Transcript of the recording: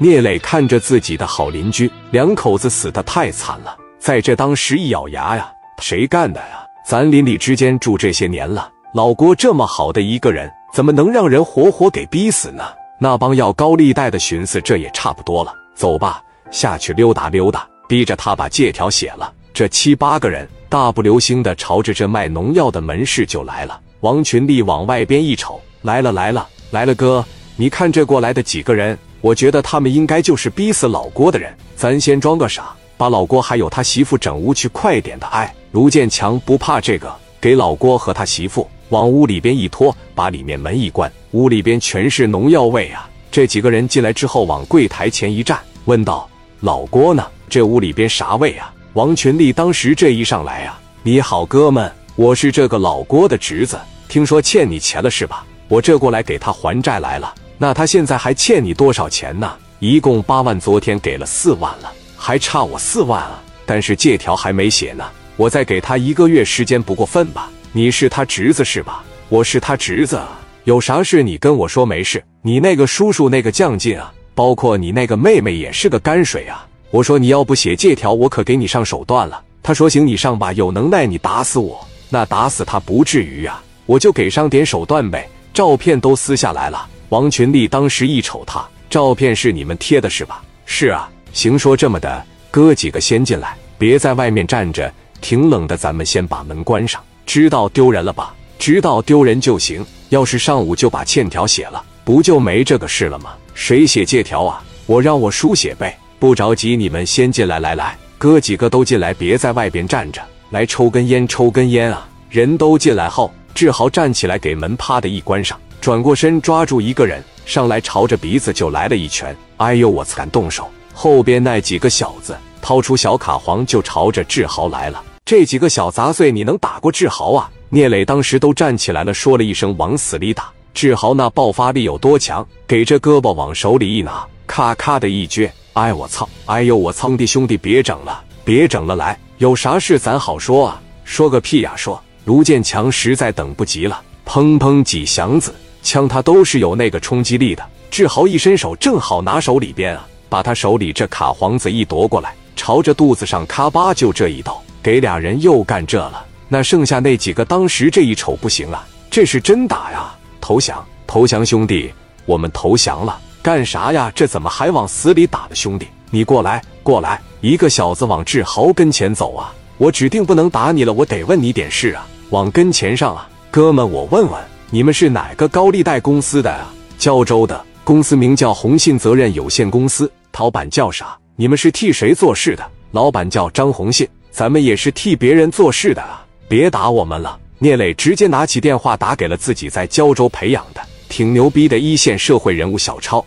聂磊看着自己的好邻居，两口子死的太惨了，在这当时一咬牙呀，谁干的呀？咱邻里之间住这些年了，老郭这么好的一个人，怎么能让人活活给逼死呢？那帮要高利贷的寻思，这也差不多了，走吧，下去溜达溜达，逼着他把借条写了。这七八个人大步流星的朝着这卖农药的门市就来了。王群力往外边一瞅，来了来了来了，哥，你看这过来的几个人。我觉得他们应该就是逼死老郭的人，咱先装个傻，把老郭还有他媳妇整屋去，快点的！哎，卢建强不怕这个，给老郭和他媳妇往屋里边一拖，把里面门一关，屋里边全是农药味啊！这几个人进来之后，往柜台前一站，问道：“老郭呢？这屋里边啥味啊？”王群力当时这一上来啊，你好，哥们，我是这个老郭的侄子，听说欠你钱了是吧？我这过来给他还债来了。那他现在还欠你多少钱呢？一共八万，昨天给了四万了，还差我四万啊！但是借条还没写呢，我再给他一个月时间不过分吧？你是他侄子是吧？我是他侄子，有啥事你跟我说没事。你那个叔叔那个将劲啊，包括你那个妹妹也是个泔水啊！我说你要不写借条，我可给你上手段了。他说行，你上吧，有能耐你打死我，那打死他不至于啊，我就给上点手段呗。照片都撕下来了。王群力当时一瞅他，照片是你们贴的是吧？是啊，行，说这么的，哥几个先进来，别在外面站着，挺冷的，咱们先把门关上。知道丢人了吧？知道丢人就行。要是上午就把欠条写了，不就没这个事了吗？谁写借条啊？我让我叔写呗。不着急，你们先进来，来来，哥几个都进来，别在外边站着，来抽根烟，抽根烟啊！人都进来后，志豪站起来，给门啪的一关上。转过身，抓住一个人，上来朝着鼻子就来了一拳。哎呦，我敢动手！后边那几个小子掏出小卡簧就朝着志豪来了。这几个小杂碎，你能打过志豪啊？聂磊当时都站起来了，说了一声“往死里打”。志豪那爆发力有多强？给这胳膊往手里一拿，咔咔的一撅。哎我操！哎呦我操！弟兄弟别整了，别整了，来，有啥事咱好说啊？说个屁呀！说卢建强实在等不及了，砰砰几响子。枪他都是有那个冲击力的，志豪一伸手正好拿手里边啊，把他手里这卡簧子一夺过来，朝着肚子上咔吧就这一刀，给俩人又干这了。那剩下那几个当时这一瞅不行啊，这是真打呀！投降，投降，兄弟，我们投降了。干啥呀？这怎么还往死里打了？兄弟，你过来，过来！一个小子往志豪跟前走啊，我指定不能打你了，我得问你点事啊，往跟前上啊，哥们，我问问。你们是哪个高利贷公司的啊？胶州的公司名叫宏信责任有限公司，老板叫啥？你们是替谁做事的？老板叫张红信，咱们也是替别人做事的啊！别打我们了。聂磊直接拿起电话打给了自己在胶州培养的挺牛逼的一线社会人物小超。